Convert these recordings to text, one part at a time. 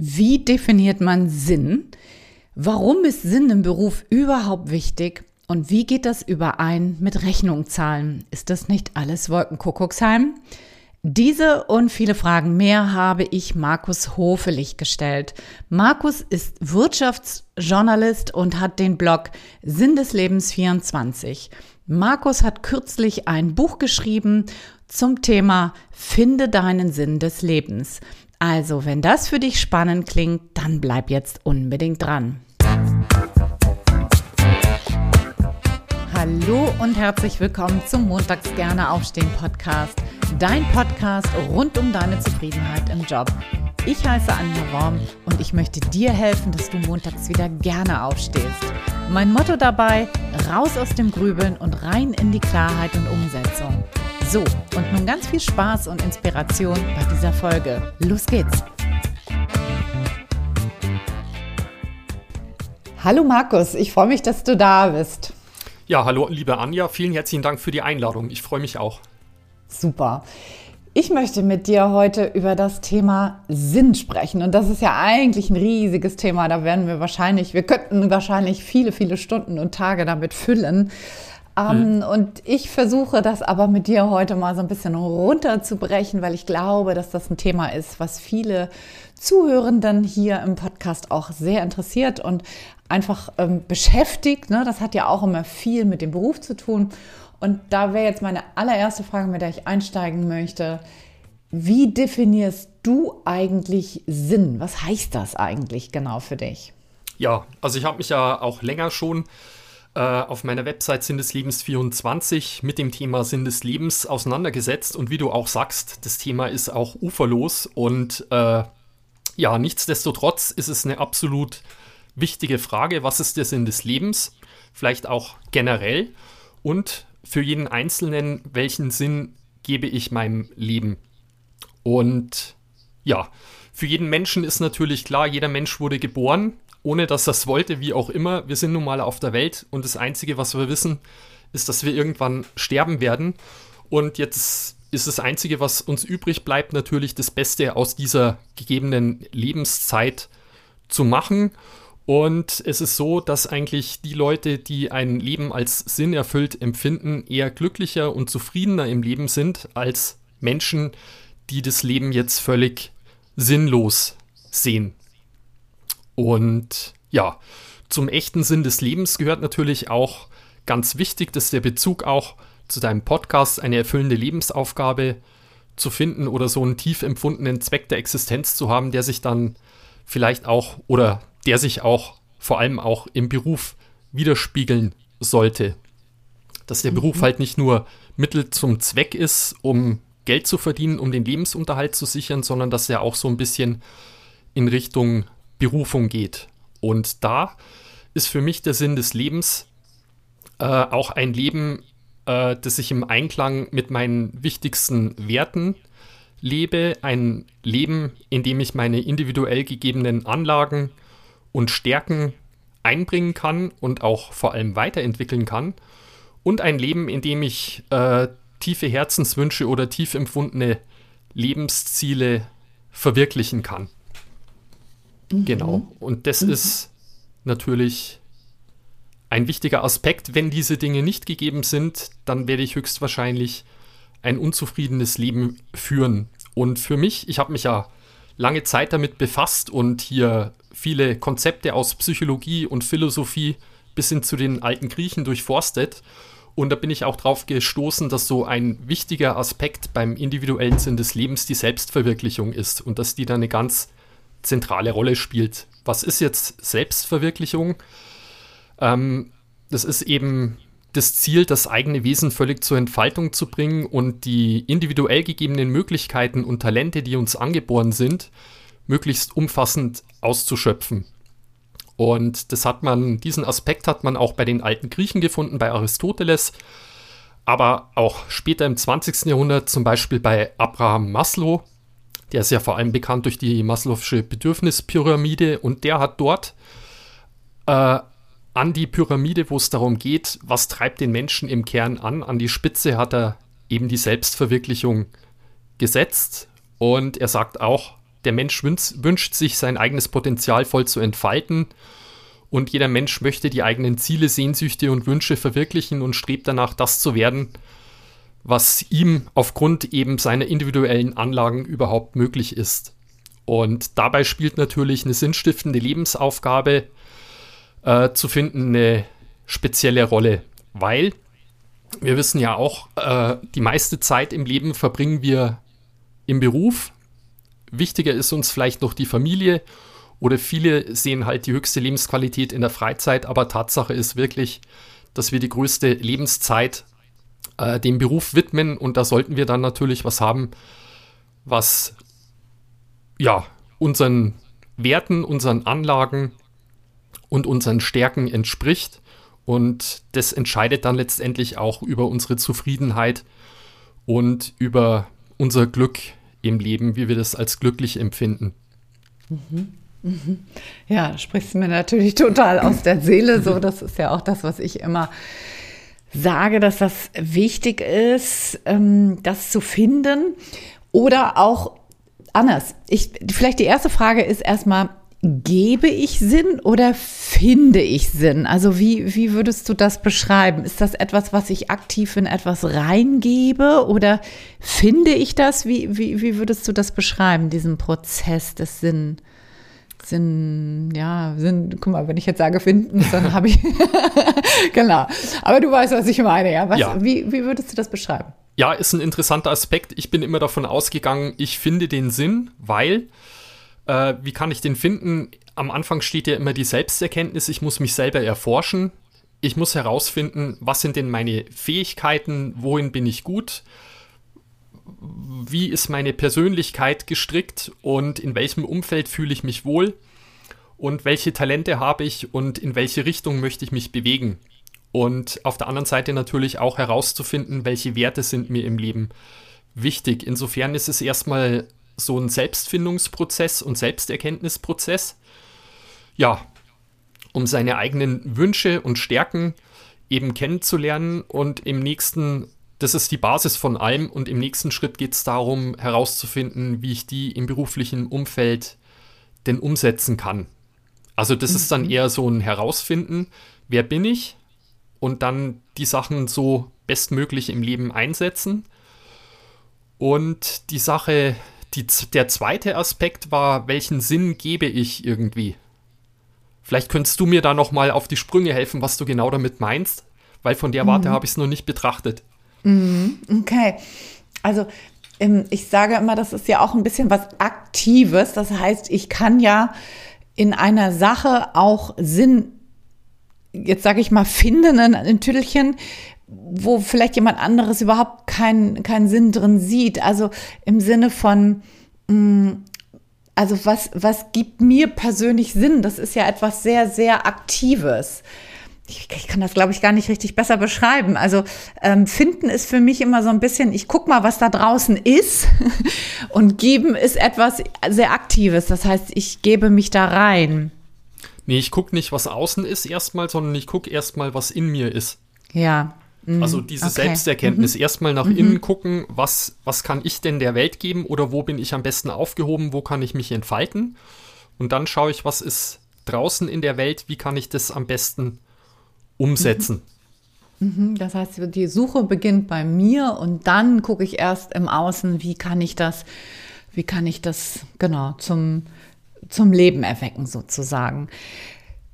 Wie definiert man Sinn? Warum ist Sinn im Beruf überhaupt wichtig? Und wie geht das überein mit Rechnungzahlen? Ist das nicht alles Wolkenkuckucksheim? Diese und viele Fragen mehr habe ich Markus Hofelig gestellt. Markus ist Wirtschaftsjournalist und hat den Blog Sinn des Lebens 24. Markus hat kürzlich ein Buch geschrieben zum Thema Finde deinen Sinn des Lebens. Also, wenn das für dich spannend klingt, dann bleib jetzt unbedingt dran. Hallo und herzlich willkommen zum Montags gerne aufstehen Podcast, dein Podcast rund um deine Zufriedenheit im Job. Ich heiße Anja Worm und ich möchte dir helfen, dass du montags wieder gerne aufstehst. Mein Motto dabei, raus aus dem Grübeln und rein in die Klarheit und Umsetzung. So, und nun ganz viel Spaß und Inspiration bei dieser Folge. Los geht's! Hallo Markus, ich freue mich, dass du da bist. Ja, hallo liebe Anja, vielen herzlichen Dank für die Einladung. Ich freue mich auch. Super. Ich möchte mit dir heute über das Thema Sinn sprechen. Und das ist ja eigentlich ein riesiges Thema. Da werden wir wahrscheinlich, wir könnten wahrscheinlich viele, viele Stunden und Tage damit füllen. Ähm, mhm. Und ich versuche das aber mit dir heute mal so ein bisschen runterzubrechen, weil ich glaube, dass das ein Thema ist, was viele Zuhörenden hier im Podcast auch sehr interessiert und einfach ähm, beschäftigt. Ne? Das hat ja auch immer viel mit dem Beruf zu tun. Und da wäre jetzt meine allererste Frage, mit der ich einsteigen möchte. Wie definierst du eigentlich Sinn? Was heißt das eigentlich genau für dich? Ja, also ich habe mich ja auch länger schon auf meiner Website Sinn des Lebens 24 mit dem Thema Sinn des Lebens auseinandergesetzt. Und wie du auch sagst, das Thema ist auch uferlos. Und äh, ja, nichtsdestotrotz ist es eine absolut wichtige Frage. Was ist der Sinn des Lebens? Vielleicht auch generell. Und für jeden Einzelnen, welchen Sinn gebe ich meinem Leben? Und ja, für jeden Menschen ist natürlich klar, jeder Mensch wurde geboren ohne dass es wollte, wie auch immer. Wir sind nun mal auf der Welt und das Einzige, was wir wissen, ist, dass wir irgendwann sterben werden. Und jetzt ist das Einzige, was uns übrig bleibt, natürlich das Beste aus dieser gegebenen Lebenszeit zu machen. Und es ist so, dass eigentlich die Leute, die ein Leben als sinnerfüllt empfinden, eher glücklicher und zufriedener im Leben sind als Menschen, die das Leben jetzt völlig sinnlos sehen. Und ja, zum echten Sinn des Lebens gehört natürlich auch ganz wichtig, dass der Bezug auch zu deinem Podcast eine erfüllende Lebensaufgabe zu finden oder so einen tief empfundenen Zweck der Existenz zu haben, der sich dann vielleicht auch oder der sich auch vor allem auch im Beruf widerspiegeln sollte. Dass der mhm. Beruf halt nicht nur Mittel zum Zweck ist, um Geld zu verdienen, um den Lebensunterhalt zu sichern, sondern dass er auch so ein bisschen in Richtung Berufung geht. Und da ist für mich der Sinn des Lebens äh, auch ein Leben, äh, das ich im Einklang mit meinen wichtigsten Werten lebe. Ein Leben, in dem ich meine individuell gegebenen Anlagen und Stärken einbringen kann und auch vor allem weiterentwickeln kann. Und ein Leben, in dem ich äh, tiefe Herzenswünsche oder tief empfundene Lebensziele verwirklichen kann. Mhm. Genau. Und das mhm. ist natürlich ein wichtiger Aspekt. Wenn diese Dinge nicht gegeben sind, dann werde ich höchstwahrscheinlich ein unzufriedenes Leben führen. Und für mich, ich habe mich ja lange Zeit damit befasst und hier viele Konzepte aus Psychologie und Philosophie bis hin zu den alten Griechen durchforstet. Und da bin ich auch drauf gestoßen, dass so ein wichtiger Aspekt beim individuellen Sinn des Lebens die Selbstverwirklichung ist und dass die da eine ganz zentrale Rolle spielt. Was ist jetzt Selbstverwirklichung? Ähm, das ist eben das Ziel, das eigene Wesen völlig zur Entfaltung zu bringen und die individuell gegebenen Möglichkeiten und Talente, die uns angeboren sind, möglichst umfassend auszuschöpfen. Und das hat man, diesen Aspekt hat man auch bei den alten Griechen gefunden, bei Aristoteles, aber auch später im 20. Jahrhundert, zum Beispiel bei Abraham Maslow, der ist ja vor allem bekannt durch die Maslow'sche Bedürfnispyramide und der hat dort äh, an die Pyramide, wo es darum geht, was treibt den Menschen im Kern an, an die Spitze hat er eben die Selbstverwirklichung gesetzt und er sagt auch, der Mensch wünscht sich, sein eigenes Potenzial voll zu entfalten. Und jeder Mensch möchte die eigenen Ziele, Sehnsüchte und Wünsche verwirklichen und strebt danach, das zu werden, was ihm aufgrund eben seiner individuellen Anlagen überhaupt möglich ist. Und dabei spielt natürlich eine sinnstiftende Lebensaufgabe äh, zu finden eine spezielle Rolle, weil wir wissen ja auch, äh, die meiste Zeit im Leben verbringen wir im Beruf. Wichtiger ist uns vielleicht noch die Familie oder viele sehen halt die höchste Lebensqualität in der Freizeit, aber Tatsache ist wirklich, dass wir die größte Lebenszeit äh, dem Beruf widmen und da sollten wir dann natürlich was haben, was ja unseren Werten, unseren Anlagen und unseren Stärken entspricht. Und das entscheidet dann letztendlich auch über unsere Zufriedenheit und über unser Glück im Leben, wie wir das als glücklich empfinden. Mhm. Mhm. Ja, sprichst du mir natürlich total aus der Seele. So, das ist ja auch das, was ich immer sage, dass das wichtig ist, ähm, das zu finden. Oder auch anders. Ich, vielleicht die erste Frage ist erstmal, gebe ich Sinn oder finde ich Sinn? Also wie, wie würdest du das beschreiben? Ist das etwas, was ich aktiv in etwas reingebe oder finde ich das? Wie, wie, wie würdest du das beschreiben, diesen Prozess des Sinn? Sinn, ja, Sinn, guck mal, wenn ich jetzt sage finden, dann habe ich, genau. Aber du weißt, was ich meine, ja. Was, ja. Wie, wie würdest du das beschreiben? Ja, ist ein interessanter Aspekt. Ich bin immer davon ausgegangen, ich finde den Sinn, weil äh, wie kann ich den finden? Am Anfang steht ja immer die Selbsterkenntnis, ich muss mich selber erforschen. Ich muss herausfinden, was sind denn meine Fähigkeiten, wohin bin ich gut, wie ist meine Persönlichkeit gestrickt und in welchem Umfeld fühle ich mich wohl und welche Talente habe ich und in welche Richtung möchte ich mich bewegen. Und auf der anderen Seite natürlich auch herauszufinden, welche Werte sind mir im Leben wichtig. Insofern ist es erstmal so ein Selbstfindungsprozess und Selbsterkenntnisprozess. Ja, um seine eigenen Wünsche und Stärken eben kennenzulernen und im nächsten, das ist die Basis von allem und im nächsten Schritt geht es darum herauszufinden, wie ich die im beruflichen Umfeld denn umsetzen kann. Also das mhm. ist dann mhm. eher so ein Herausfinden, wer bin ich und dann die Sachen so bestmöglich im Leben einsetzen. Und die Sache die, der zweite Aspekt war, welchen Sinn gebe ich irgendwie? Vielleicht könntest du mir da noch mal auf die Sprünge helfen, was du genau damit meinst, weil von der Warte mhm. habe ich es noch nicht betrachtet. Mhm. Okay, also ähm, ich sage immer, das ist ja auch ein bisschen was Aktives. Das heißt, ich kann ja in einer Sache auch Sinn, jetzt sage ich mal, finden, ein Tüdelchen, wo vielleicht jemand anderes überhaupt keinen keinen Sinn drin sieht. Also im Sinne von, mm, also was, was gibt mir persönlich Sinn? Das ist ja etwas sehr, sehr Aktives. Ich, ich kann das, glaube ich, gar nicht richtig besser beschreiben. Also ähm, finden ist für mich immer so ein bisschen, ich guck mal, was da draußen ist und geben ist etwas sehr Aktives. Das heißt, ich gebe mich da rein. Nee, ich gucke nicht, was außen ist erstmal, sondern ich gucke erstmal, was in mir ist. Ja, Mhm. Also diese okay. Selbsterkenntnis, mhm. erstmal nach mhm. innen gucken, was, was kann ich denn der Welt geben oder wo bin ich am besten aufgehoben, wo kann ich mich entfalten. Und dann schaue ich, was ist draußen in der Welt, wie kann ich das am besten umsetzen. Mhm. Das heißt, die Suche beginnt bei mir und dann gucke ich erst im Außen, wie kann ich das, wie kann ich das genau zum, zum Leben erwecken sozusagen.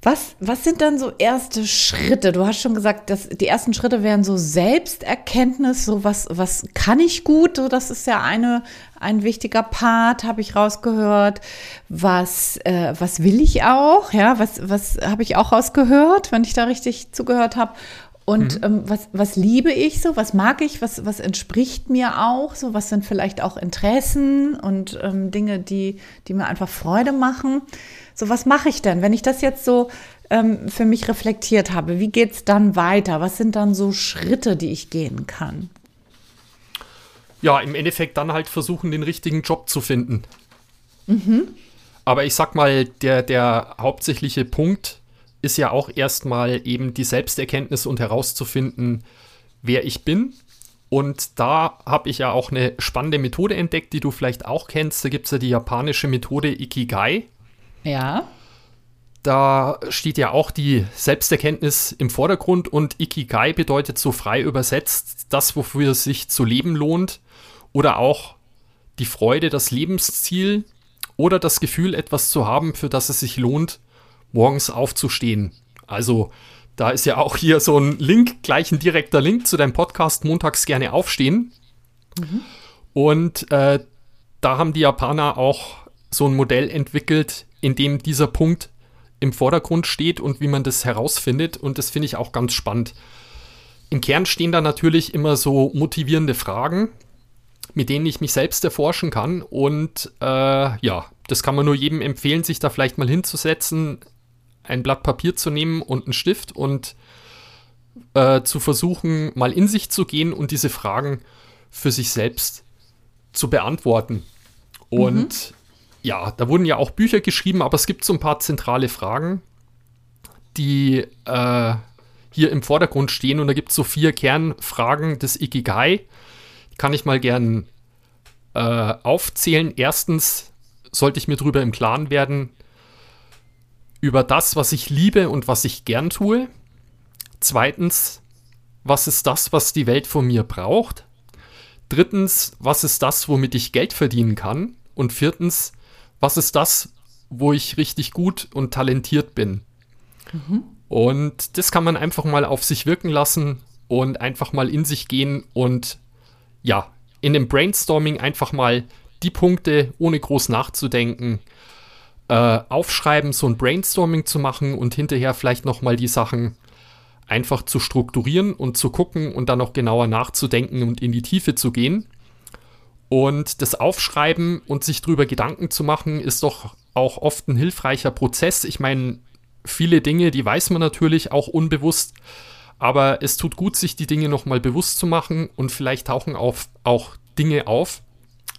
Was, was sind dann so erste Schritte? Du hast schon gesagt, dass die ersten Schritte wären so Selbsterkenntnis, so was, was kann ich gut? So, das ist ja eine, ein wichtiger Part, habe ich rausgehört. Was, äh, was will ich auch? Ja, was, was habe ich auch rausgehört, wenn ich da richtig zugehört habe? Und mhm. ähm, was, was liebe ich so? Was mag ich? Was, was entspricht mir auch? So, was sind vielleicht auch Interessen und ähm, Dinge, die, die mir einfach Freude machen? So, was mache ich denn, wenn ich das jetzt so ähm, für mich reflektiert habe? Wie geht es dann weiter? Was sind dann so Schritte, die ich gehen kann? Ja, im Endeffekt dann halt versuchen, den richtigen Job zu finden. Mhm. Aber ich sag mal, der, der hauptsächliche Punkt ist ja auch erstmal eben die Selbsterkenntnis und herauszufinden, wer ich bin Und da habe ich ja auch eine spannende Methode entdeckt, die du vielleicht auch kennst. Da gibt es ja die japanische Methode Ikigai. Ja. Da steht ja auch die Selbsterkenntnis im Vordergrund und Ikigai bedeutet so frei übersetzt das, wofür es sich zu leben lohnt oder auch die Freude, das Lebensziel oder das Gefühl, etwas zu haben, für das es sich lohnt, morgens aufzustehen. Also da ist ja auch hier so ein Link, gleich ein direkter Link zu deinem Podcast Montags gerne aufstehen. Mhm. Und äh, da haben die Japaner auch so ein Modell entwickelt, in dem dieser Punkt im Vordergrund steht und wie man das herausfindet. Und das finde ich auch ganz spannend. Im Kern stehen da natürlich immer so motivierende Fragen, mit denen ich mich selbst erforschen kann. Und äh, ja, das kann man nur jedem empfehlen, sich da vielleicht mal hinzusetzen, ein Blatt Papier zu nehmen und einen Stift und äh, zu versuchen, mal in sich zu gehen und diese Fragen für sich selbst zu beantworten. Und mhm. Ja, da wurden ja auch Bücher geschrieben, aber es gibt so ein paar zentrale Fragen, die äh, hier im Vordergrund stehen. Und da gibt es so vier Kernfragen des Ikigai. Die kann ich mal gern äh, aufzählen. Erstens sollte ich mir darüber im Klaren werden, über das, was ich liebe und was ich gern tue. Zweitens, was ist das, was die Welt von mir braucht? Drittens, was ist das, womit ich Geld verdienen kann? Und viertens, was ist das, wo ich richtig gut und talentiert bin? Mhm. Und das kann man einfach mal auf sich wirken lassen und einfach mal in sich gehen und ja, in dem Brainstorming einfach mal die Punkte, ohne groß nachzudenken, äh, aufschreiben, so ein Brainstorming zu machen und hinterher vielleicht nochmal die Sachen einfach zu strukturieren und zu gucken und dann noch genauer nachzudenken und in die Tiefe zu gehen. Und das Aufschreiben und sich darüber Gedanken zu machen, ist doch auch oft ein hilfreicher Prozess. Ich meine, viele Dinge, die weiß man natürlich auch unbewusst, aber es tut gut, sich die Dinge nochmal bewusst zu machen und vielleicht tauchen auf, auch Dinge auf,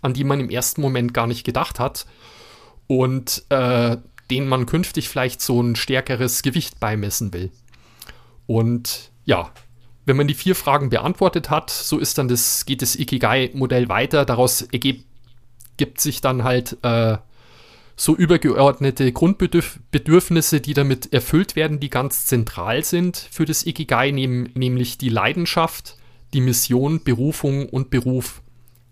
an die man im ersten Moment gar nicht gedacht hat und äh, denen man künftig vielleicht so ein stärkeres Gewicht beimessen will. Und ja, wenn man die vier Fragen beantwortet hat, so ist dann das, geht das Ikigai-Modell weiter. Daraus ergibt sich dann halt äh, so übergeordnete Grundbedürfnisse, die damit erfüllt werden, die ganz zentral sind für das Ikigai, nehm, nämlich die Leidenschaft, die Mission, Berufung und Beruf.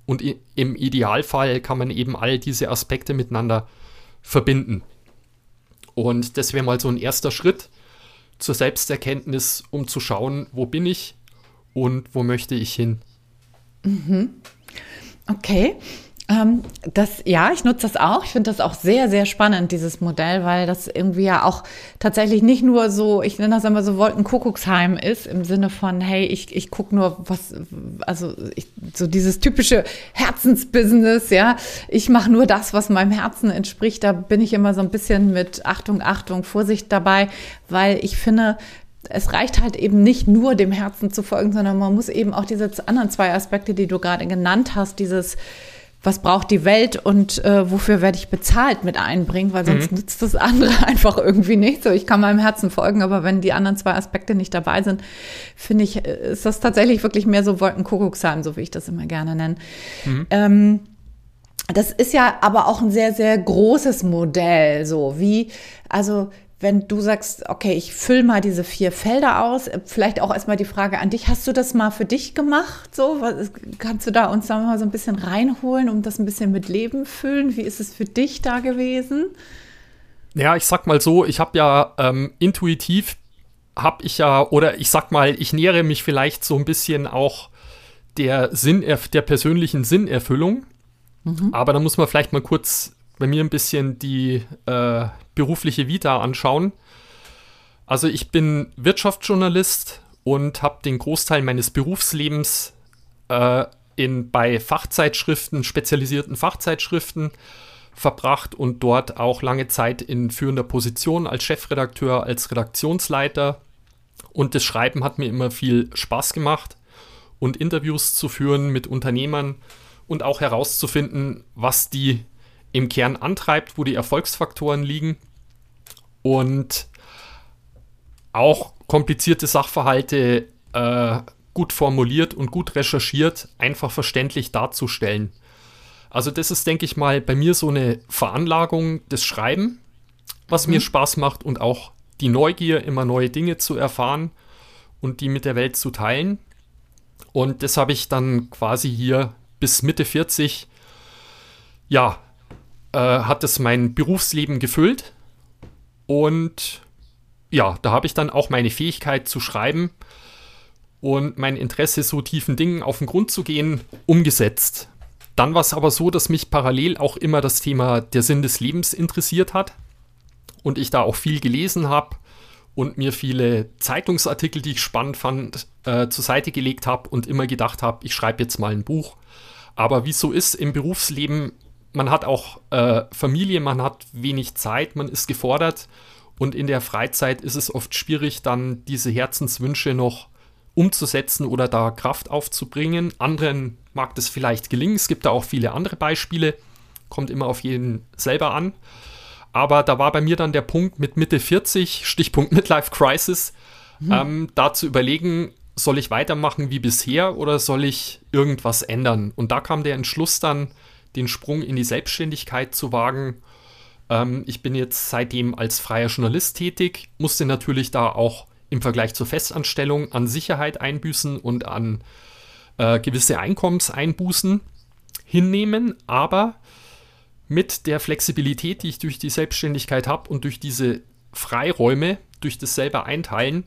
Und im Idealfall kann man eben all diese Aspekte miteinander verbinden. Und das wäre mal so ein erster Schritt zur Selbsterkenntnis, um zu schauen, wo bin ich und wo möchte ich hin. Mhm. Okay. Ähm, das, ja, ich nutze das auch. Ich finde das auch sehr, sehr spannend, dieses Modell, weil das irgendwie ja auch tatsächlich nicht nur so, ich nenne das immer so Wolkenkuckucksheim ist, im Sinne von, hey, ich, ich gucke nur, was, also ich, so dieses typische Herzensbusiness, ja. Ich mache nur das, was meinem Herzen entspricht. Da bin ich immer so ein bisschen mit Achtung, Achtung, Vorsicht dabei, weil ich finde, es reicht halt eben nicht nur dem Herzen zu folgen, sondern man muss eben auch diese anderen zwei Aspekte, die du gerade genannt hast, dieses was braucht die Welt und äh, wofür werde ich bezahlt mit einbringen, weil sonst mhm. nützt das andere einfach irgendwie nicht. So, ich kann meinem Herzen folgen, aber wenn die anderen zwei Aspekte nicht dabei sind, finde ich, äh, ist das tatsächlich wirklich mehr so Wolkenkuckucksheim, so wie ich das immer gerne nenne. Mhm. Ähm, das ist ja aber auch ein sehr, sehr großes Modell, so wie, also wenn du sagst, okay, ich fülle mal diese vier Felder aus, vielleicht auch erstmal die Frage an dich, hast du das mal für dich gemacht? So, was, kannst du da uns da mal so ein bisschen reinholen, um das ein bisschen mit Leben füllen? Wie ist es für dich da gewesen? Ja, ich sag mal so, ich habe ja ähm, intuitiv, habe ich ja, oder ich sag mal, ich nähere mich vielleicht so ein bisschen auch der Sinn, der persönlichen Sinnerfüllung. Mhm. Aber da muss man vielleicht mal kurz bei mir ein bisschen die äh, berufliche Vita anschauen. Also ich bin Wirtschaftsjournalist und habe den Großteil meines Berufslebens äh, in, bei Fachzeitschriften, spezialisierten Fachzeitschriften verbracht und dort auch lange Zeit in führender Position als Chefredakteur, als Redaktionsleiter. Und das Schreiben hat mir immer viel Spaß gemacht und Interviews zu führen mit Unternehmern und auch herauszufinden, was die im Kern antreibt, wo die Erfolgsfaktoren liegen und auch komplizierte Sachverhalte äh, gut formuliert und gut recherchiert, einfach verständlich darzustellen. Also das ist, denke ich mal, bei mir so eine Veranlagung des Schreiben, was mhm. mir Spaß macht und auch die Neugier, immer neue Dinge zu erfahren und die mit der Welt zu teilen. Und das habe ich dann quasi hier bis Mitte 40, ja, äh, hat es mein Berufsleben gefüllt. Und ja, da habe ich dann auch meine Fähigkeit zu schreiben und mein Interesse, so tiefen Dingen auf den Grund zu gehen, umgesetzt. Dann war es aber so, dass mich parallel auch immer das Thema der Sinn des Lebens interessiert hat und ich da auch viel gelesen habe und mir viele Zeitungsartikel, die ich spannend fand, äh, zur Seite gelegt habe und immer gedacht habe, ich schreibe jetzt mal ein Buch. Aber wie so ist im Berufsleben, man hat auch äh, Familie, man hat wenig Zeit, man ist gefordert und in der Freizeit ist es oft schwierig, dann diese Herzenswünsche noch umzusetzen oder da Kraft aufzubringen. Anderen mag das vielleicht gelingen. Es gibt da auch viele andere Beispiele. Kommt immer auf jeden selber an. Aber da war bei mir dann der Punkt mit Mitte 40, Stichpunkt Midlife Crisis, mhm. ähm, da zu überlegen, soll ich weitermachen wie bisher oder soll ich irgendwas ändern? Und da kam der Entschluss dann, den Sprung in die Selbstständigkeit zu wagen. Ähm, ich bin jetzt seitdem als freier Journalist tätig, musste natürlich da auch im Vergleich zur Festanstellung an Sicherheit einbüßen und an äh, gewisse Einkommenseinbußen hinnehmen, aber mit der Flexibilität, die ich durch die Selbstständigkeit habe und durch diese Freiräume, durch das selber Einteilen,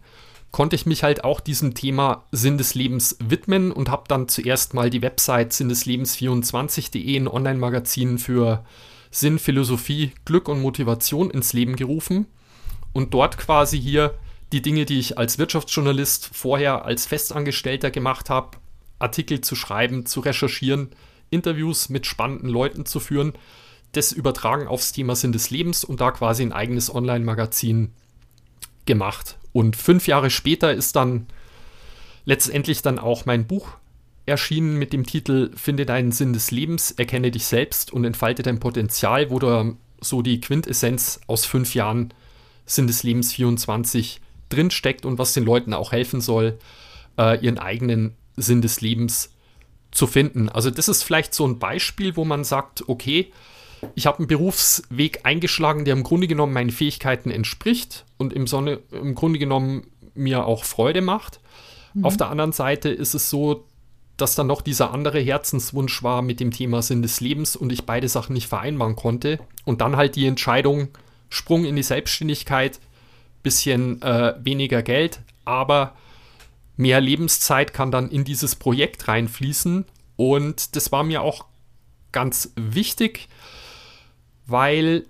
konnte ich mich halt auch diesem Thema Sinn des Lebens widmen und habe dann zuerst mal die Website sinndeslebens24.de, ein Online-Magazin für Sinn, Philosophie, Glück und Motivation ins Leben gerufen und dort quasi hier die Dinge, die ich als Wirtschaftsjournalist vorher als Festangestellter gemacht habe, Artikel zu schreiben, zu recherchieren, Interviews mit spannenden Leuten zu führen, das übertragen aufs Thema Sinn des Lebens und da quasi ein eigenes Online-Magazin gemacht. Und fünf Jahre später ist dann letztendlich dann auch mein Buch erschienen mit dem Titel Finde deinen Sinn des Lebens, erkenne dich selbst und entfalte dein Potenzial, wo da so die Quintessenz aus fünf Jahren Sinn des Lebens 24 drinsteckt und was den Leuten auch helfen soll, äh, ihren eigenen Sinn des Lebens zu finden. Also das ist vielleicht so ein Beispiel, wo man sagt, okay, ich habe einen Berufsweg eingeschlagen, der im Grunde genommen meinen Fähigkeiten entspricht und im, Sonne, im Grunde genommen mir auch Freude macht. Mhm. Auf der anderen Seite ist es so, dass dann noch dieser andere Herzenswunsch war mit dem Thema Sinn des Lebens und ich beide Sachen nicht vereinbaren konnte. Und dann halt die Entscheidung, Sprung in die Selbstständigkeit, bisschen äh, weniger Geld, aber mehr Lebenszeit kann dann in dieses Projekt reinfließen. Und das war mir auch ganz wichtig, weil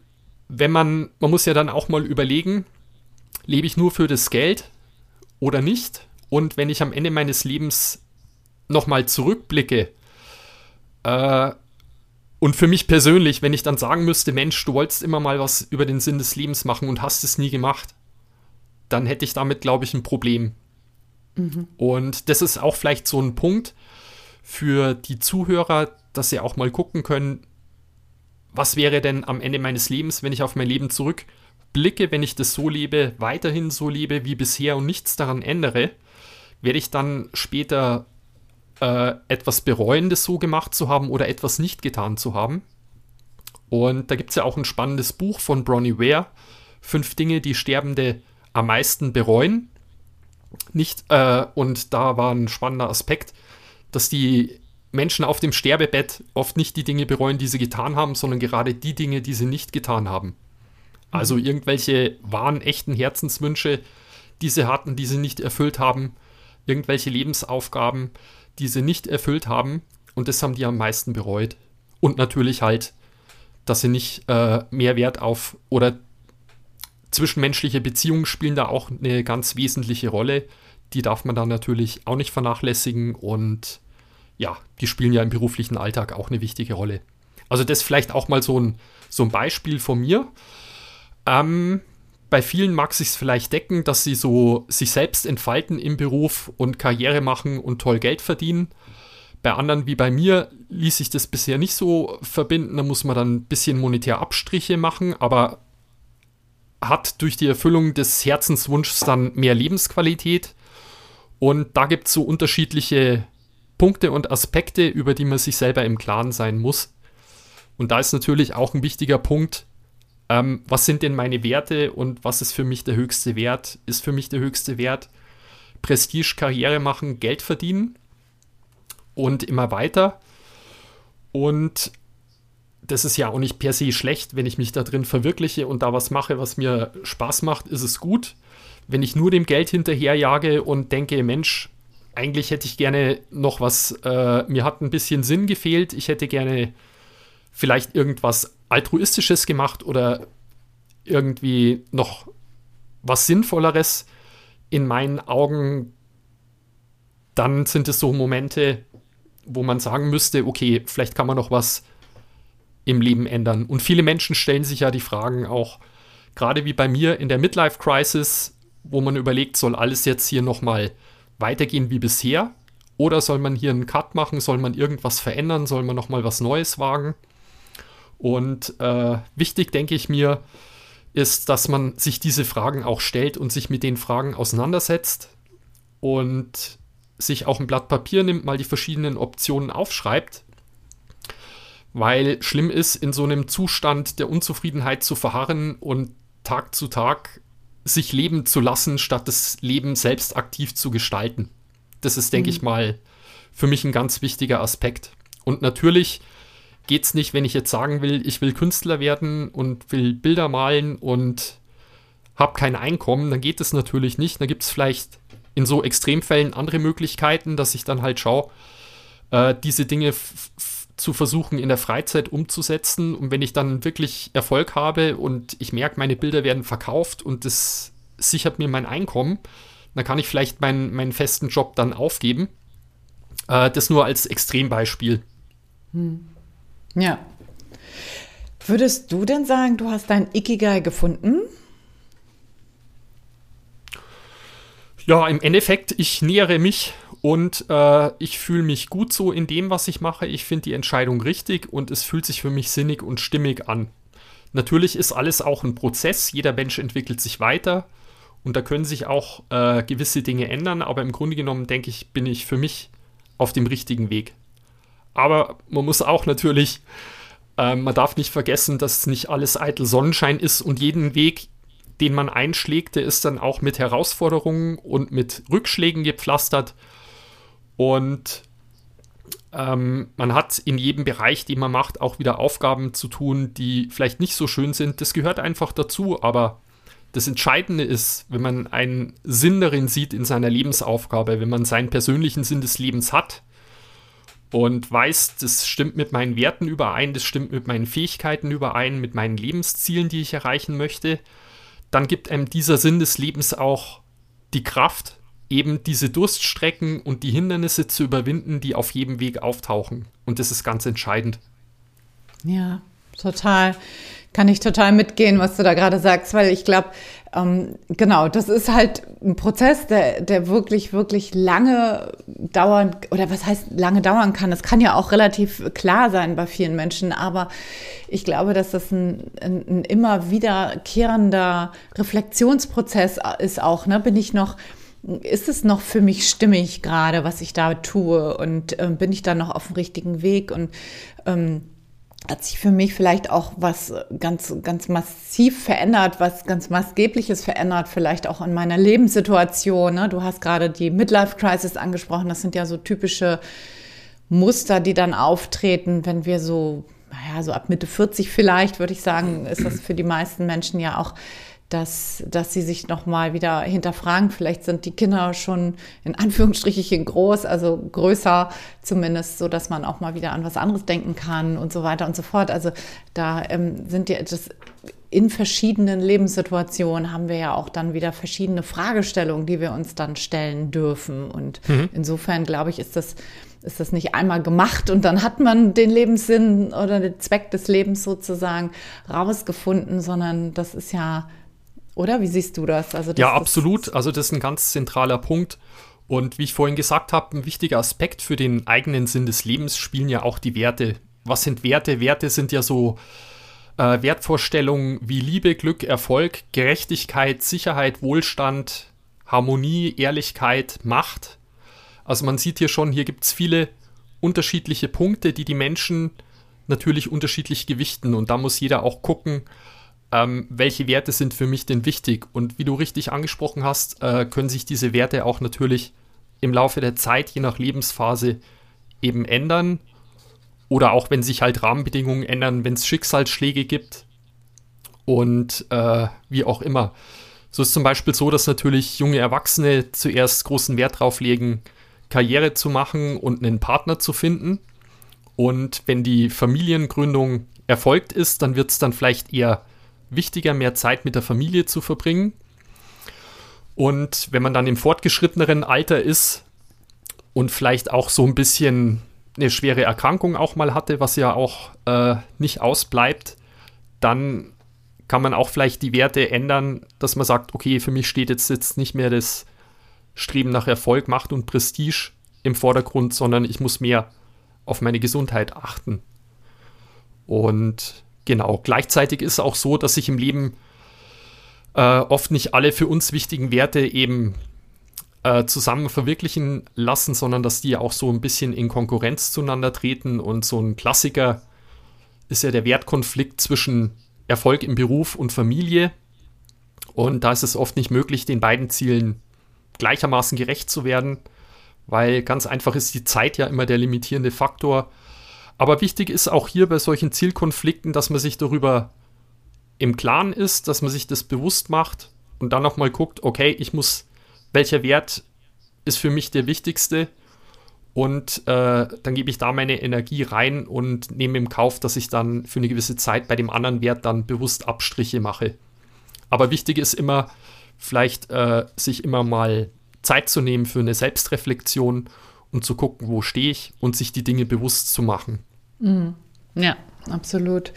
wenn man, man muss ja dann auch mal überlegen, lebe ich nur für das Geld oder nicht? Und wenn ich am Ende meines Lebens nochmal zurückblicke, äh, und für mich persönlich, wenn ich dann sagen müsste, Mensch, du wolltest immer mal was über den Sinn des Lebens machen und hast es nie gemacht, dann hätte ich damit, glaube ich, ein Problem. Mhm. Und das ist auch vielleicht so ein Punkt für die Zuhörer, dass sie auch mal gucken können, was wäre denn am Ende meines Lebens, wenn ich auf mein Leben zurückblicke, wenn ich das so lebe, weiterhin so lebe wie bisher und nichts daran ändere, werde ich dann später äh, etwas bereuen, das so gemacht zu haben oder etwas nicht getan zu haben. Und da gibt es ja auch ein spannendes Buch von Bronnie Ware, Fünf Dinge, die Sterbende am meisten bereuen. Nicht, äh, und da war ein spannender Aspekt, dass die Menschen auf dem Sterbebett oft nicht die Dinge bereuen, die sie getan haben, sondern gerade die Dinge, die sie nicht getan haben. Also mhm. irgendwelche wahren, echten Herzenswünsche, die sie hatten, die sie nicht erfüllt haben, irgendwelche Lebensaufgaben, die sie nicht erfüllt haben. Und das haben die am meisten bereut. Und natürlich halt, dass sie nicht äh, mehr Wert auf oder zwischenmenschliche Beziehungen spielen da auch eine ganz wesentliche Rolle. Die darf man dann natürlich auch nicht vernachlässigen und ja, die spielen ja im beruflichen Alltag auch eine wichtige Rolle. Also das vielleicht auch mal so ein, so ein Beispiel von mir. Ähm, bei vielen mag sich vielleicht decken, dass sie so sich selbst entfalten im Beruf und Karriere machen und toll Geld verdienen. Bei anderen wie bei mir ließ sich das bisher nicht so verbinden. Da muss man dann ein bisschen monetär Abstriche machen, aber hat durch die Erfüllung des Herzenswunschs dann mehr Lebensqualität Und da gibt es so unterschiedliche Punkte und Aspekte, über die man sich selber im Klaren sein muss. Und da ist natürlich auch ein wichtiger Punkt, ähm, was sind denn meine Werte und was ist für mich der höchste Wert? Ist für mich der höchste Wert Prestige, Karriere machen, Geld verdienen und immer weiter? Und das ist ja auch nicht per se schlecht, wenn ich mich da drin verwirkliche und da was mache, was mir Spaß macht, ist es gut. Wenn ich nur dem Geld hinterherjage und denke, Mensch, eigentlich hätte ich gerne noch was, äh, mir hat ein bisschen Sinn gefehlt, ich hätte gerne vielleicht irgendwas Altruistisches gemacht oder irgendwie noch was Sinnvolleres in meinen Augen, dann sind es so Momente, wo man sagen müsste, okay, vielleicht kann man noch was im Leben ändern. Und viele Menschen stellen sich ja die Fragen auch, gerade wie bei mir in der Midlife Crisis, wo man überlegt, soll alles jetzt hier nochmal weitergehen wie bisher? Oder soll man hier einen Cut machen? Soll man irgendwas verändern? Soll man nochmal was Neues wagen? Und äh, wichtig, denke ich mir, ist, dass man sich diese Fragen auch stellt und sich mit den Fragen auseinandersetzt und sich auch ein Blatt Papier nimmt, mal die verschiedenen Optionen aufschreibt, weil schlimm ist, in so einem Zustand der Unzufriedenheit zu verharren und Tag zu Tag sich leben zu lassen, statt das Leben selbst aktiv zu gestalten. Das ist, denke mhm. ich mal, für mich ein ganz wichtiger Aspekt. Und natürlich geht es nicht, wenn ich jetzt sagen will, ich will Künstler werden und will Bilder malen und habe kein Einkommen, dann geht es natürlich nicht. Dann gibt es vielleicht in so Extremfällen andere Möglichkeiten, dass ich dann halt schaue, äh, diese Dinge zu versuchen in der Freizeit umzusetzen. Und wenn ich dann wirklich Erfolg habe und ich merke, meine Bilder werden verkauft und das sichert mir mein Einkommen, dann kann ich vielleicht meinen, meinen festen Job dann aufgeben. Äh, das nur als Extrembeispiel. Hm. Ja. Würdest du denn sagen, du hast dein Ikigai gefunden? Ja, im Endeffekt, ich nähere mich und äh, ich fühle mich gut so in dem, was ich mache. Ich finde die Entscheidung richtig und es fühlt sich für mich sinnig und stimmig an. Natürlich ist alles auch ein Prozess. Jeder Mensch entwickelt sich weiter und da können sich auch äh, gewisse Dinge ändern, aber im Grunde genommen denke ich, bin ich für mich auf dem richtigen Weg. Aber man muss auch natürlich, äh, man darf nicht vergessen, dass nicht alles eitel Sonnenschein ist und jeden Weg, den man einschlägt, der ist dann auch mit Herausforderungen und mit Rückschlägen gepflastert. Und ähm, man hat in jedem Bereich, den man macht, auch wieder Aufgaben zu tun, die vielleicht nicht so schön sind. Das gehört einfach dazu, aber das Entscheidende ist, wenn man einen Sinn darin sieht in seiner Lebensaufgabe, wenn man seinen persönlichen Sinn des Lebens hat und weiß, das stimmt mit meinen Werten überein, das stimmt mit meinen Fähigkeiten überein, mit meinen Lebenszielen, die ich erreichen möchte, dann gibt einem dieser Sinn des Lebens auch die Kraft, eben diese Durststrecken und die Hindernisse zu überwinden, die auf jedem Weg auftauchen. Und das ist ganz entscheidend. Ja, total. Kann ich total mitgehen, was du da gerade sagst, weil ich glaube, ähm, genau, das ist halt ein Prozess, der, der wirklich, wirklich lange dauern, oder was heißt lange dauern kann. Es kann ja auch relativ klar sein bei vielen Menschen, aber ich glaube, dass das ein, ein, ein immer wiederkehrender Reflexionsprozess ist auch. Ne? Bin ich noch ist es noch für mich stimmig gerade, was ich da tue und äh, bin ich da noch auf dem richtigen Weg und ähm, hat sich für mich vielleicht auch was ganz, ganz massiv verändert, was ganz maßgebliches verändert, vielleicht auch in meiner Lebenssituation. Ne? Du hast gerade die Midlife Crisis angesprochen. Das sind ja so typische Muster, die dann auftreten, wenn wir so, naja, so ab Mitte 40 vielleicht, würde ich sagen, ist das für die meisten Menschen ja auch dass, dass sie sich nochmal wieder hinterfragen. Vielleicht sind die Kinder schon in Anführungsstrichen groß, also größer zumindest, so dass man auch mal wieder an was anderes denken kann und so weiter und so fort. Also da ähm, sind die, das in verschiedenen Lebenssituationen haben wir ja auch dann wieder verschiedene Fragestellungen, die wir uns dann stellen dürfen. Und mhm. insofern glaube ich, ist das ist das nicht einmal gemacht und dann hat man den Lebenssinn oder den Zweck des Lebens sozusagen rausgefunden, sondern das ist ja oder wie siehst du das? Also das, ja, absolut. Also das ist ein ganz zentraler Punkt. Und wie ich vorhin gesagt habe, ein wichtiger Aspekt für den eigenen Sinn des Lebens spielen ja auch die Werte. Was sind Werte? Werte sind ja so äh, Wertvorstellungen wie Liebe, Glück, Erfolg, Gerechtigkeit, Sicherheit, Wohlstand, Harmonie, Ehrlichkeit, Macht. Also man sieht hier schon, hier gibt es viele unterschiedliche Punkte, die die Menschen natürlich unterschiedlich gewichten. Und da muss jeder auch gucken, ähm, welche Werte sind für mich denn wichtig. Und wie du richtig angesprochen hast, äh, können sich diese Werte auch natürlich im Laufe der Zeit, je nach Lebensphase, eben ändern. Oder auch wenn sich halt Rahmenbedingungen ändern, wenn es Schicksalsschläge gibt und äh, wie auch immer. So ist zum Beispiel so, dass natürlich junge Erwachsene zuerst großen Wert drauf legen, Karriere zu machen und einen Partner zu finden. Und wenn die Familiengründung erfolgt ist, dann wird es dann vielleicht eher wichtiger, mehr Zeit mit der Familie zu verbringen. Und wenn man dann im fortgeschritteneren Alter ist und vielleicht auch so ein bisschen eine schwere Erkrankung auch mal hatte, was ja auch äh, nicht ausbleibt, dann kann man auch vielleicht die Werte ändern, dass man sagt, okay, für mich steht jetzt, jetzt nicht mehr das Streben nach Erfolg, Macht und Prestige im Vordergrund, sondern ich muss mehr auf meine Gesundheit achten. Und genau, gleichzeitig ist es auch so, dass sich im Leben äh, oft nicht alle für uns wichtigen Werte eben äh, zusammen verwirklichen lassen, sondern dass die auch so ein bisschen in Konkurrenz zueinander treten. Und so ein Klassiker ist ja der Wertkonflikt zwischen Erfolg im Beruf und Familie. Und da ist es oft nicht möglich, den beiden Zielen gleichermaßen gerecht zu werden, weil ganz einfach ist die Zeit ja immer der limitierende Faktor. Aber wichtig ist auch hier bei solchen Zielkonflikten, dass man sich darüber im Klaren ist, dass man sich das bewusst macht und dann nochmal guckt, okay, ich muss, welcher Wert ist für mich der wichtigste und äh, dann gebe ich da meine Energie rein und nehme im Kauf, dass ich dann für eine gewisse Zeit bei dem anderen Wert dann bewusst Abstriche mache. Aber wichtig ist immer, vielleicht äh, sich immer mal Zeit zu nehmen für eine Selbstreflexion und zu gucken, wo stehe ich und sich die Dinge bewusst zu machen. Mhm. Ja, absolut.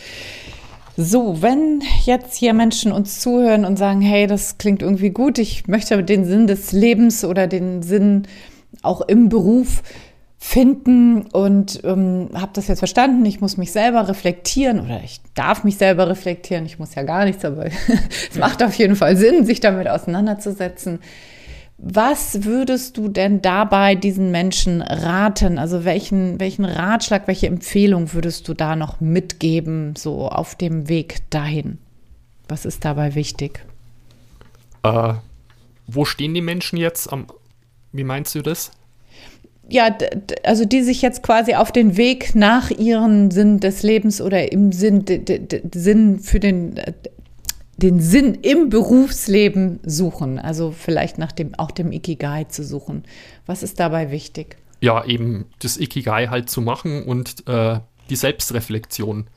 So, wenn jetzt hier Menschen uns zuhören und sagen, hey, das klingt irgendwie gut, ich möchte den Sinn des Lebens oder den Sinn auch im Beruf finden und ähm, habe das jetzt verstanden, ich muss mich selber reflektieren oder ich darf mich selber reflektieren, ich muss ja gar nichts, aber es macht auf jeden Fall Sinn, sich damit auseinanderzusetzen. Was würdest du denn dabei diesen Menschen raten? Also welchen, welchen Ratschlag, welche Empfehlung würdest du da noch mitgeben, so auf dem Weg dahin? Was ist dabei wichtig? Äh, wo stehen die Menschen jetzt? Am, wie meinst du das? ja, also die sich jetzt quasi auf den Weg nach ihrem Sinn des Lebens oder im Sinn, Sinn für den, den Sinn im Berufsleben suchen. Also vielleicht nach dem, auch dem Ikigai zu suchen. Was ist dabei wichtig? Ja, eben das Ikigai halt zu machen und äh, die Selbstreflexion.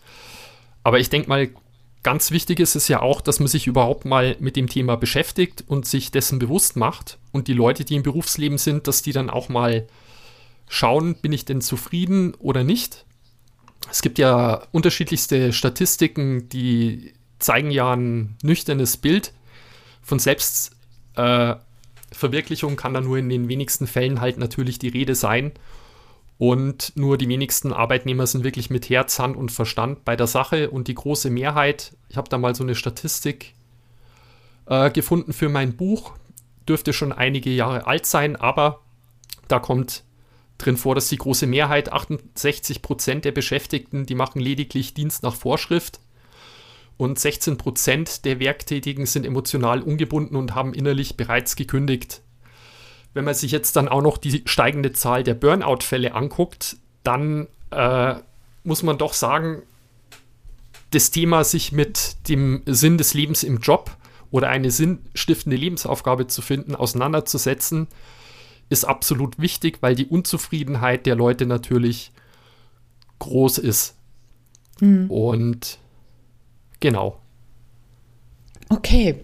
Aber ich denke mal, ganz wichtig ist es ja auch, dass man sich überhaupt mal mit dem Thema beschäftigt und sich dessen bewusst macht. Und die Leute, die im Berufsleben sind, dass die dann auch mal schauen, bin ich denn zufrieden oder nicht. Es gibt ja unterschiedlichste Statistiken, die zeigen ja ein nüchternes Bild. Von Selbstverwirklichung äh, kann da nur in den wenigsten Fällen halt natürlich die Rede sein. Und nur die wenigsten Arbeitnehmer sind wirklich mit Herz, Hand und Verstand bei der Sache. Und die große Mehrheit, ich habe da mal so eine Statistik äh, gefunden für mein Buch, dürfte schon einige Jahre alt sein, aber da kommt drin vor, dass die große Mehrheit, 68 Prozent der Beschäftigten, die machen lediglich Dienst nach Vorschrift und 16 Prozent der Werktätigen sind emotional ungebunden und haben innerlich bereits gekündigt. Wenn man sich jetzt dann auch noch die steigende Zahl der Burnout-Fälle anguckt, dann äh, muss man doch sagen, das Thema, sich mit dem Sinn des Lebens im Job oder eine sinnstiftende Lebensaufgabe zu finden, auseinanderzusetzen, ist absolut wichtig, weil die Unzufriedenheit der Leute natürlich groß ist. Mhm. Und genau. Okay.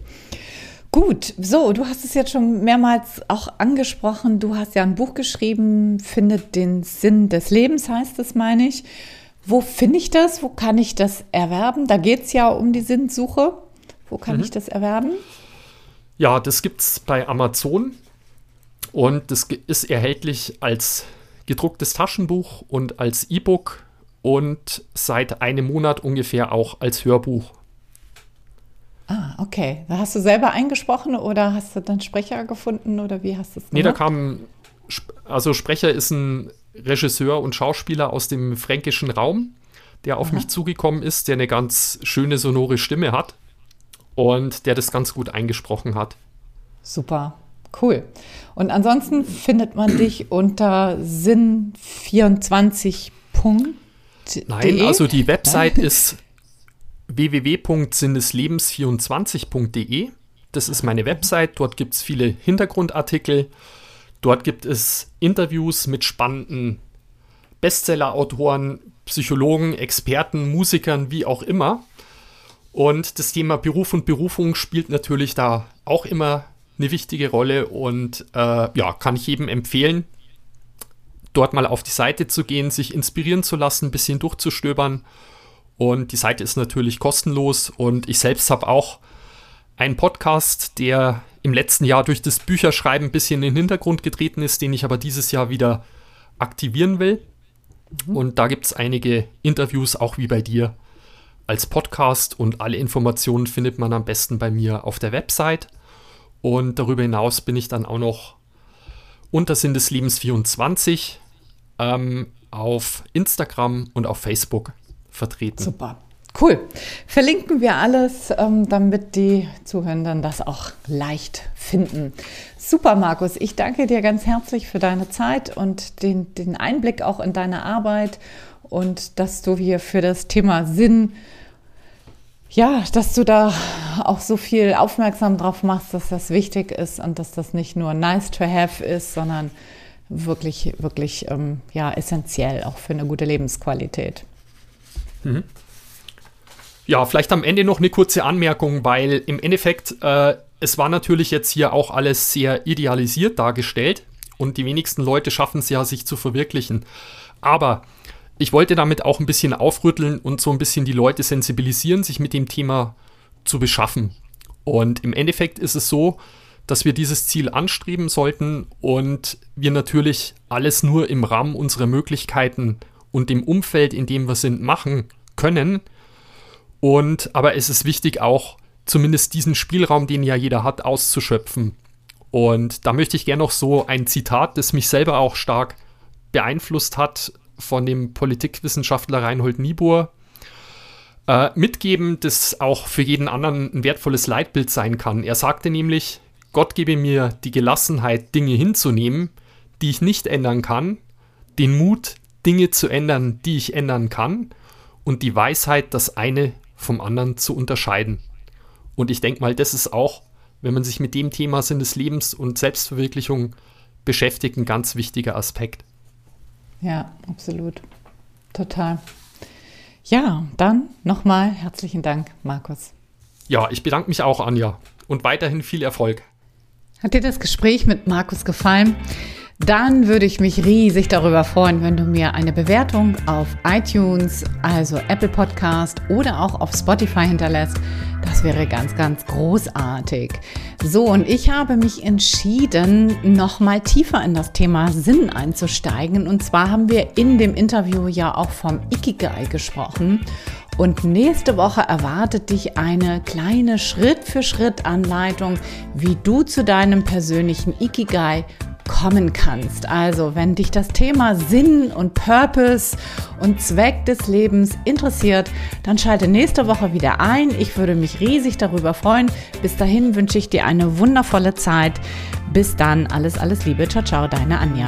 Gut, so, du hast es jetzt schon mehrmals auch angesprochen. Du hast ja ein Buch geschrieben, Findet den Sinn des Lebens, heißt es, meine ich. Wo finde ich das? Wo kann ich das erwerben? Da geht es ja um die Sinnsuche. Wo kann mhm. ich das erwerben? Ja, das gibt es bei Amazon. Und das ist erhältlich als gedrucktes Taschenbuch und als E-Book und seit einem Monat ungefähr auch als Hörbuch. Ah, okay. Hast du selber eingesprochen oder hast du dann Sprecher gefunden oder wie hast du es gemacht? Nee, da kam, also Sprecher ist ein Regisseur und Schauspieler aus dem fränkischen Raum, der auf Aha. mich zugekommen ist, der eine ganz schöne sonore Stimme hat und der das ganz gut eingesprochen hat. Super, cool. Und ansonsten findet man dich unter sinn24.de. Nein, also die Website ist www.sinneslebens24.de. Das ist meine Website. Dort gibt es viele Hintergrundartikel. Dort gibt es Interviews mit spannenden Bestseller-Autoren, Psychologen, Experten, Musikern, wie auch immer. Und das Thema Beruf und Berufung spielt natürlich da auch immer eine wichtige Rolle und äh, ja, kann ich jedem empfehlen, dort mal auf die Seite zu gehen, sich inspirieren zu lassen, ein bisschen durchzustöbern und die Seite ist natürlich kostenlos und ich selbst habe auch einen Podcast, der im letzten Jahr durch das Bücherschreiben ein bisschen in den Hintergrund getreten ist, den ich aber dieses Jahr wieder aktivieren will. Mhm. Und da gibt es einige Interviews, auch wie bei dir, als Podcast und alle Informationen findet man am besten bei mir auf der Website. Und darüber hinaus bin ich dann auch noch unter Sinn des Lebens 24 ähm, auf Instagram und auf Facebook vertreten. Super. Cool. Verlinken wir alles, ähm, damit die Zuhörenden das auch leicht finden. Super, Markus. Ich danke dir ganz herzlich für deine Zeit und den, den Einblick auch in deine Arbeit und dass du hier für das Thema Sinn, ja, dass du da auch so viel aufmerksam drauf machst, dass das wichtig ist und dass das nicht nur nice to have ist, sondern wirklich, wirklich ähm, ja, essentiell auch für eine gute Lebensqualität. Mhm. Ja, vielleicht am Ende noch eine kurze Anmerkung, weil im Endeffekt, äh, es war natürlich jetzt hier auch alles sehr idealisiert dargestellt und die wenigsten Leute schaffen es ja, sich zu verwirklichen. Aber ich wollte damit auch ein bisschen aufrütteln und so ein bisschen die Leute sensibilisieren, sich mit dem Thema zu beschaffen. Und im Endeffekt ist es so, dass wir dieses Ziel anstreben sollten und wir natürlich alles nur im Rahmen unserer Möglichkeiten und dem Umfeld, in dem wir sind, machen können. Und aber es ist wichtig auch zumindest diesen Spielraum, den ja jeder hat, auszuschöpfen. Und da möchte ich gerne noch so ein Zitat, das mich selber auch stark beeinflusst hat, von dem Politikwissenschaftler Reinhold Niebuhr äh, mitgeben, das auch für jeden anderen ein wertvolles Leitbild sein kann. Er sagte nämlich, Gott gebe mir die Gelassenheit, Dinge hinzunehmen, die ich nicht ändern kann, den Mut, Dinge zu ändern, die ich ändern kann, und die Weisheit, das eine vom anderen zu unterscheiden. Und ich denke mal, das ist auch, wenn man sich mit dem Thema Sinn des Lebens und Selbstverwirklichung beschäftigt, ein ganz wichtiger Aspekt. Ja, absolut. Total. Ja, dann nochmal herzlichen Dank, Markus. Ja, ich bedanke mich auch, Anja. Und weiterhin viel Erfolg. Hat dir das Gespräch mit Markus gefallen? Dann würde ich mich riesig darüber freuen, wenn du mir eine Bewertung auf iTunes, also Apple Podcast oder auch auf Spotify hinterlässt. Das wäre ganz, ganz großartig. So, und ich habe mich entschieden, noch mal tiefer in das Thema Sinn einzusteigen. Und zwar haben wir in dem Interview ja auch vom Ikigai gesprochen. Und nächste Woche erwartet dich eine kleine Schritt-für-Schritt-Anleitung, wie du zu deinem persönlichen Ikigai kommen kannst. Also, wenn dich das Thema Sinn und Purpose und Zweck des Lebens interessiert, dann schalte nächste Woche wieder ein. Ich würde mich riesig darüber freuen. Bis dahin wünsche ich dir eine wundervolle Zeit. Bis dann, alles, alles Liebe. Ciao, ciao, deine Anja.